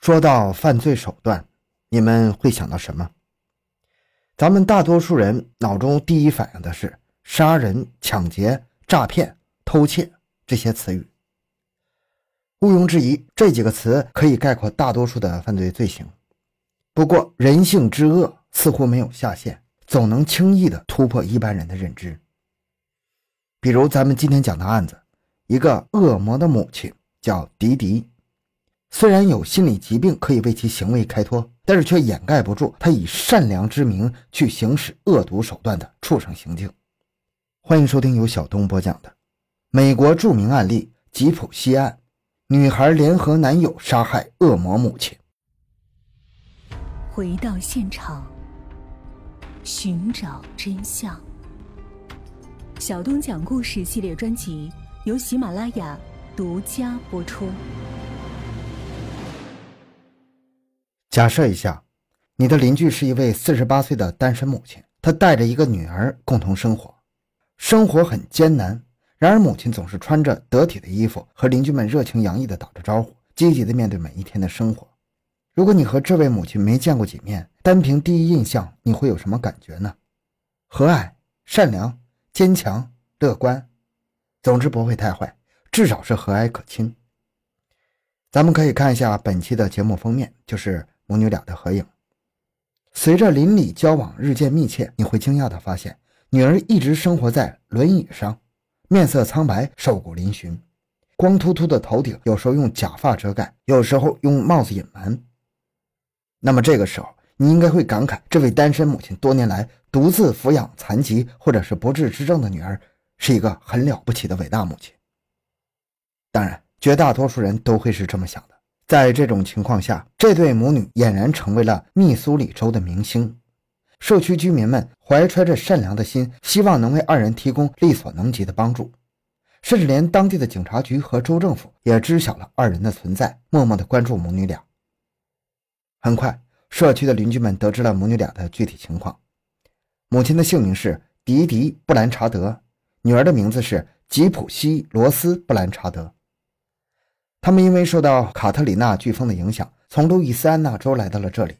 说到犯罪手段，你们会想到什么？咱们大多数人脑中第一反应的是杀人、抢劫、诈骗、偷窃这些词语。毋庸置疑，这几个词可以概括大多数的犯罪罪行。不过，人性之恶似乎没有下限，总能轻易地突破一般人的认知。比如，咱们今天讲的案子，一个恶魔的母亲叫迪迪。虽然有心理疾病可以为其行为开脱，但是却掩盖不住他以善良之名去行使恶毒手段的畜生行径。欢迎收听由小东播讲的美国著名案例吉普西案：女孩联合男友杀害恶魔母亲。回到现场，寻找真相。小东讲故事系列专辑由喜马拉雅独家播出。假设一下，你的邻居是一位四十八岁的单身母亲，她带着一个女儿共同生活，生活很艰难。然而，母亲总是穿着得体的衣服，和邻居们热情洋溢地打着招呼，积极地面对每一天的生活。如果你和这位母亲没见过几面，单凭第一印象，你会有什么感觉呢？和蔼、善良、坚强、乐观，总之不会太坏，至少是和蔼可亲。咱们可以看一下本期的节目封面，就是。母女俩的合影。随着邻里交往日渐密切，你会惊讶地发现，女儿一直生活在轮椅上，面色苍白，瘦骨嶙峋，光秃秃的头顶有时候用假发遮盖，有时候用帽子隐瞒。那么这个时候，你应该会感慨，这位单身母亲多年来独自抚养残疾或者是不治之症的女儿，是一个很了不起的伟大母亲。当然，绝大多数人都会是这么想的。在这种情况下，这对母女俨然成为了密苏里州的明星。社区居民们怀揣着善良的心，希望能为二人提供力所能及的帮助，甚至连当地的警察局和州政府也知晓了二人的存在，默默地关注母女俩。很快，社区的邻居们得知了母女俩的具体情况。母亲的姓名是迪迪·布兰查德，女儿的名字是吉普西·罗斯·布兰查德。他们因为受到卡特里娜飓风的影响，从路易斯安那州来到了这里。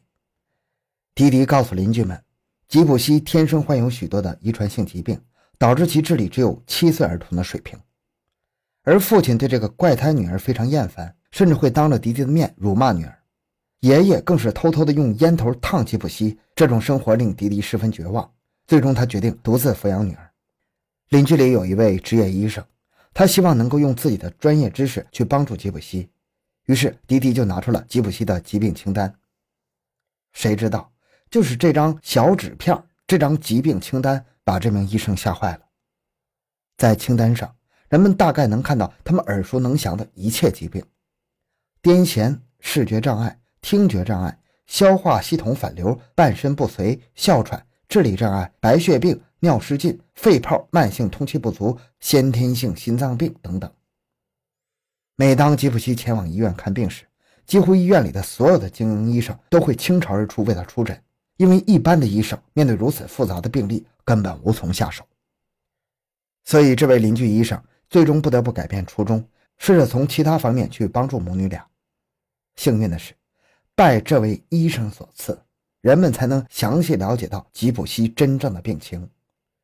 迪迪告诉邻居们，吉普西天生患有许多的遗传性疾病，导致其智力只有七岁儿童的水平。而父亲对这个怪胎女儿非常厌烦，甚至会当着迪迪的面辱骂女儿。爷爷更是偷偷的用烟头烫吉普西。这种生活令迪迪十分绝望，最终他决定独自抚养女儿。邻居里有一位职业医生。他希望能够用自己的专业知识去帮助吉普西，于是迪迪就拿出了吉普西的疾病清单。谁知道，就是这张小纸片，这张疾病清单把这名医生吓坏了。在清单上，人们大概能看到他们耳熟能详的一切疾病：癫痫、视觉障碍、听觉障碍、消化系统反流、半身不遂、哮喘、智力障碍、白血病。尿失禁、肺泡、慢性通气不足、先天性心脏病等等。每当吉普西前往医院看病时，几乎医院里的所有的精英医生都会倾巢而出为他出诊，因为一般的医生面对如此复杂的病例根本无从下手。所以，这位邻居医生最终不得不改变初衷，试着从其他方面去帮助母女俩。幸运的是，拜这位医生所赐，人们才能详细了解到吉普西真正的病情。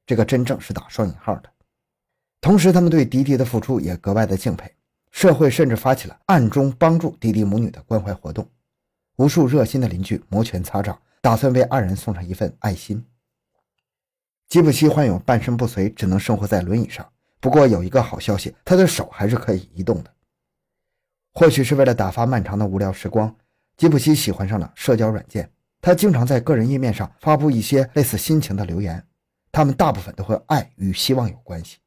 这个真正是打双引号的，同时他们对迪迪的付出也格外的敬佩。社会甚至发起了暗中帮助迪迪母女的关怀活动，无数热心的邻居摩拳擦掌，打算为二人送上一份爱心。吉普西患有半身不遂，只能生活在轮椅上。不过有一个好消息，他的手还是可以移动的。或许是为了打发漫长的无聊时光，吉普西喜欢上了社交软件。他经常在个人页面上发布一些类似心情的留言。他们大部分都和爱与希望有关系，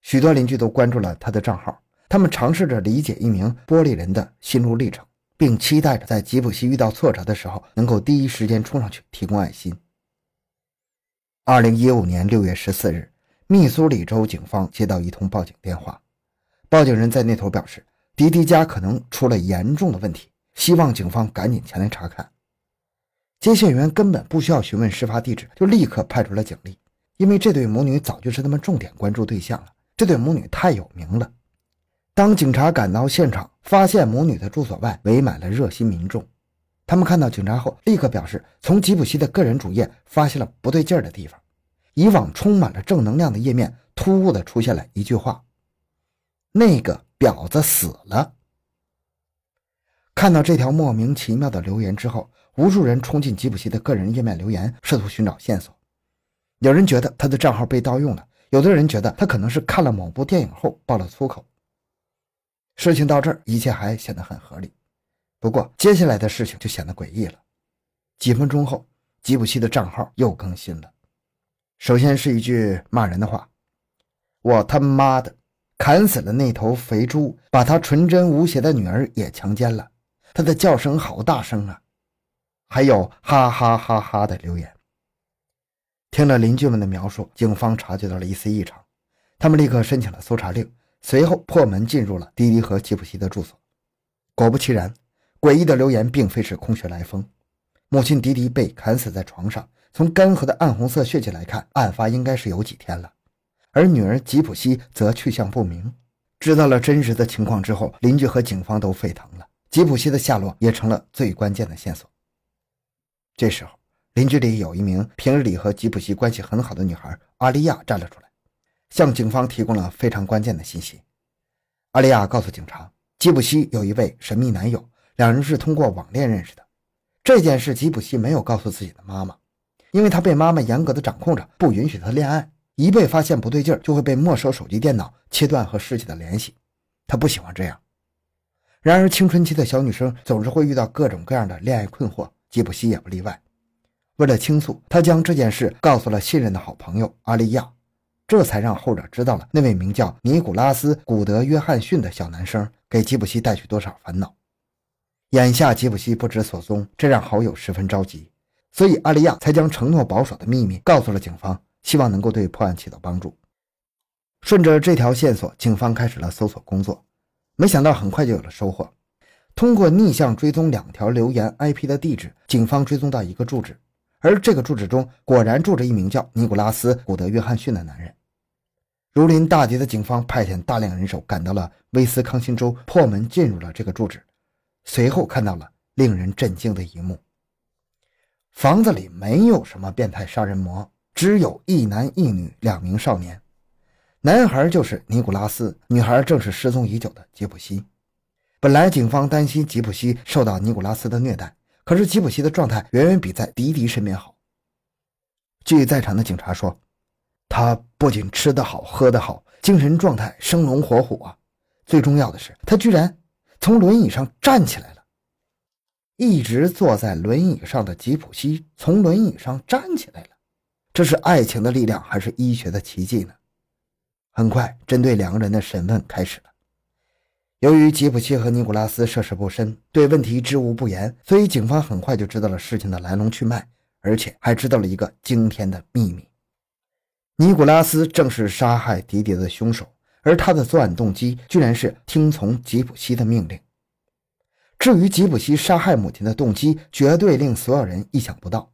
许多邻居都关注了他的账号。他们尝试着理解一名玻璃人的心路历程，并期待着在吉普西遇到挫折的时候，能够第一时间冲上去提供爱心。二零一五年六月十四日，密苏里州警方接到一通报警电话，报警人在那头表示，迪迪家可能出了严重的问题，希望警方赶紧前来查看。接线员根本不需要询问事发地址，就立刻派出了警力。因为这对母女早就是他们重点关注对象了。这对母女太有名了。当警察赶到现场，发现母女的住所外围满了热心民众。他们看到警察后，立刻表示从吉普西的个人主页发现了不对劲儿的地方。以往充满了正能量的页面，突兀地出现了一句话：“那个婊子死了。”看到这条莫名其妙的留言之后，无数人冲进吉普西的个人页面留言，试图寻找线索。有人觉得他的账号被盗用了，有的人觉得他可能是看了某部电影后爆了粗口。事情到这儿，一切还显得很合理。不过，接下来的事情就显得诡异了。几分钟后，吉普西的账号又更新了。首先是一句骂人的话：“我他妈的砍死了那头肥猪，把他纯真无邪的女儿也强奸了。”他的叫声好大声啊！还有哈哈哈哈的留言。听了邻居们的描述，警方察觉到了一丝异常，他们立刻申请了搜查令。随后破门进入了迪迪和吉普西的住所，果不其然，诡异的留言并非是空穴来风。母亲迪迪被砍死在床上，从干涸的暗红色血迹来看，案发应该是有几天了。而女儿吉普西则去向不明。知道了真实的情况之后，邻居和警方都沸腾了，吉普西的下落也成了最关键的线索。这时候，邻居里有一名平日里和吉普西关系很好的女孩阿丽亚站了出来。向警方提供了非常关键的信息。阿丽亚告诉警察，吉普西有一位神秘男友，两人是通过网恋认识的。这件事吉普西没有告诉自己的妈妈，因为他被妈妈严格的掌控着，不允许他恋爱。一被发现不对劲，就会被没收手机、电脑，切断和尸体的联系。他不喜欢这样。然而，青春期的小女生总是会遇到各种各样的恋爱困惑，吉普西也不例外。为了倾诉，他将这件事告诉了信任的好朋友阿利亚。这才让后者知道了那位名叫尼古拉斯·古德·约翰逊的小男生给吉普西带去多少烦恼。眼下吉普西不知所踪，这让好友十分着急，所以阿利亚才将承诺保守的秘密告诉了警方，希望能够对破案起到帮助。顺着这条线索，警方开始了搜索工作，没想到很快就有了收获。通过逆向追踪两条留言 IP 的地址，警方追踪到一个住址。而这个住址中果然住着一名叫尼古拉斯·古德·约翰逊的男人。如临大敌的警方派遣大量人手赶到了威斯康星州，破门进入了这个住址。随后看到了令人震惊的一幕：房子里没有什么变态杀人魔，只有一男一女两名少年。男孩就是尼古拉斯，女孩正是失踪已久的吉普西。本来警方担心吉普西受到尼古拉斯的虐待。可是吉普西的状态远远比在迪迪身边好。据在场的警察说，他不仅吃得好、喝得好，精神状态生龙活虎啊！最重要的是，他居然从轮椅上站起来了。一直坐在轮椅上的吉普西从轮椅上站起来了，这是爱情的力量还是医学的奇迹呢？很快，针对两个人的审问开始了。由于吉普西和尼古拉斯涉世不深，对问题知无不言，所以警方很快就知道了事情的来龙去脉，而且还知道了一个惊天的秘密：尼古拉斯正是杀害迪迪的凶手，而他的作案动机居然是听从吉普西的命令。至于吉普西杀害母亲的动机，绝对令所有人意想不到，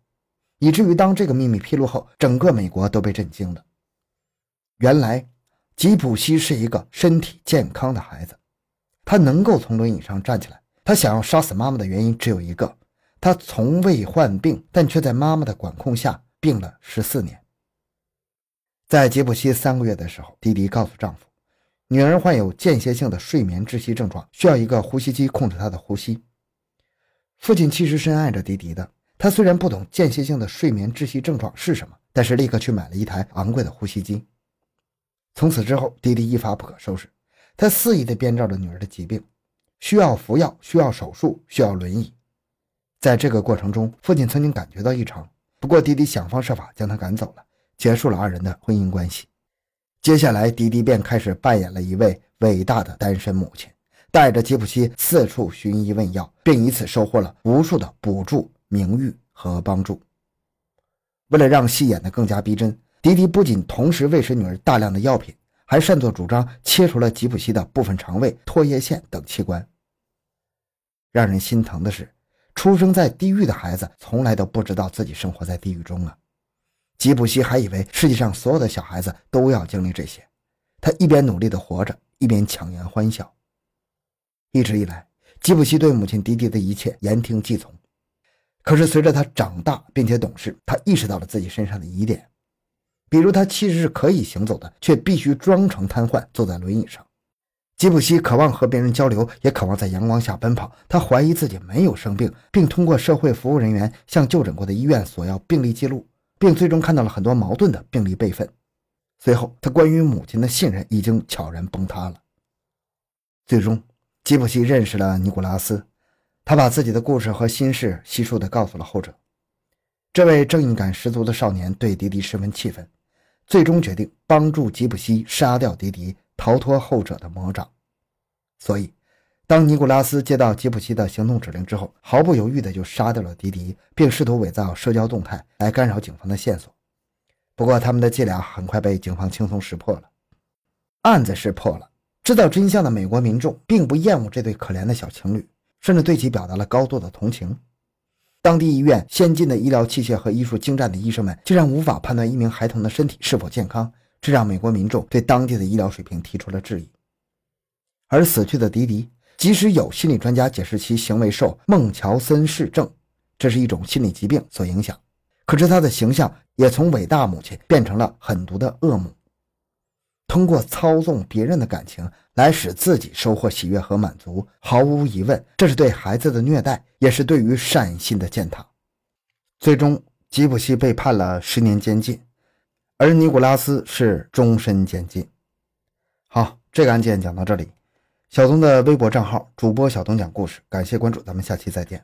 以至于当这个秘密披露后，整个美国都被震惊了。原来，吉普西是一个身体健康的孩子。他能够从轮椅上站起来。他想要杀死妈妈的原因只有一个：他从未患病，但却在妈妈的管控下病了十四年。在吉普西三个月的时候，迪迪告诉丈夫，女儿患有间歇性的睡眠窒息症状，需要一个呼吸机控制她的呼吸。父亲其实深爱着迪迪的。他虽然不懂间歇性的睡眠窒息症状是什么，但是立刻去买了一台昂贵的呼吸机。从此之后，迪迪一发不可收拾。他肆意地编造着女儿的疾病，需要服药，需要手术，需要轮椅。在这个过程中，父亲曾经感觉到异常，不过迪迪想方设法将他赶走了，结束了二人的婚姻关系。接下来，迪迪便开始扮演了一位伟大的单身母亲，带着吉普西四处寻医问药，并以此收获了无数的补助、名誉和帮助。为了让戏演得更加逼真，迪迪不仅同时喂食女儿大量的药品。还擅作主张切除了吉普西的部分肠胃、唾液腺等器官。让人心疼的是，出生在地狱的孩子从来都不知道自己生活在地狱中啊！吉普西还以为世界上所有的小孩子都要经历这些，他一边努力的活着，一边强颜欢笑。一直以来，吉普西对母亲迪迪的一切言听计从。可是随着他长大并且懂事，他意识到了自己身上的疑点，比如他其实是可以行走的，却必须装成瘫痪，坐在轮椅上。吉普西渴望和别人交流，也渴望在阳光下奔跑。他怀疑自己没有生病，并通过社会服务人员向就诊过的医院索要病历记录，并最终看到了很多矛盾的病历备份。随后，他关于母亲的信任已经悄然崩塌了。最终，吉普西认识了尼古拉斯。他把自己的故事和心事悉数地告诉了后者。这位正义感十足的少年对迪迪十分气愤，最终决定帮助吉普西杀掉迪迪，逃脱后者的魔掌。所以，当尼古拉斯接到吉普西的行动指令之后，毫不犹豫地就杀掉了迪迪，并试图伪造社交动态来干扰警方的线索。不过，他们的伎俩很快被警方轻松识破了。案子是破了，知道真相的美国民众并不厌恶这对可怜的小情侣。甚至对其表达了高度的同情。当地医院先进的医疗器械和医术精湛的医生们竟然无法判断一名孩童的身体是否健康，这让美国民众对当地的医疗水平提出了质疑。而死去的迪迪，即使有心理专家解释其行为受孟乔森氏症，这是一种心理疾病所影响，可是他的形象也从伟大母亲变成了狠毒的恶母。通过操纵别人的感情来使自己收获喜悦和满足，毫无疑问，这是对孩子的虐待，也是对于善心的践踏。最终，吉普西被判了十年监禁，而尼古拉斯是终身监禁。好，这个案件讲到这里。小东的微博账号主播小东讲故事，感谢关注，咱们下期再见。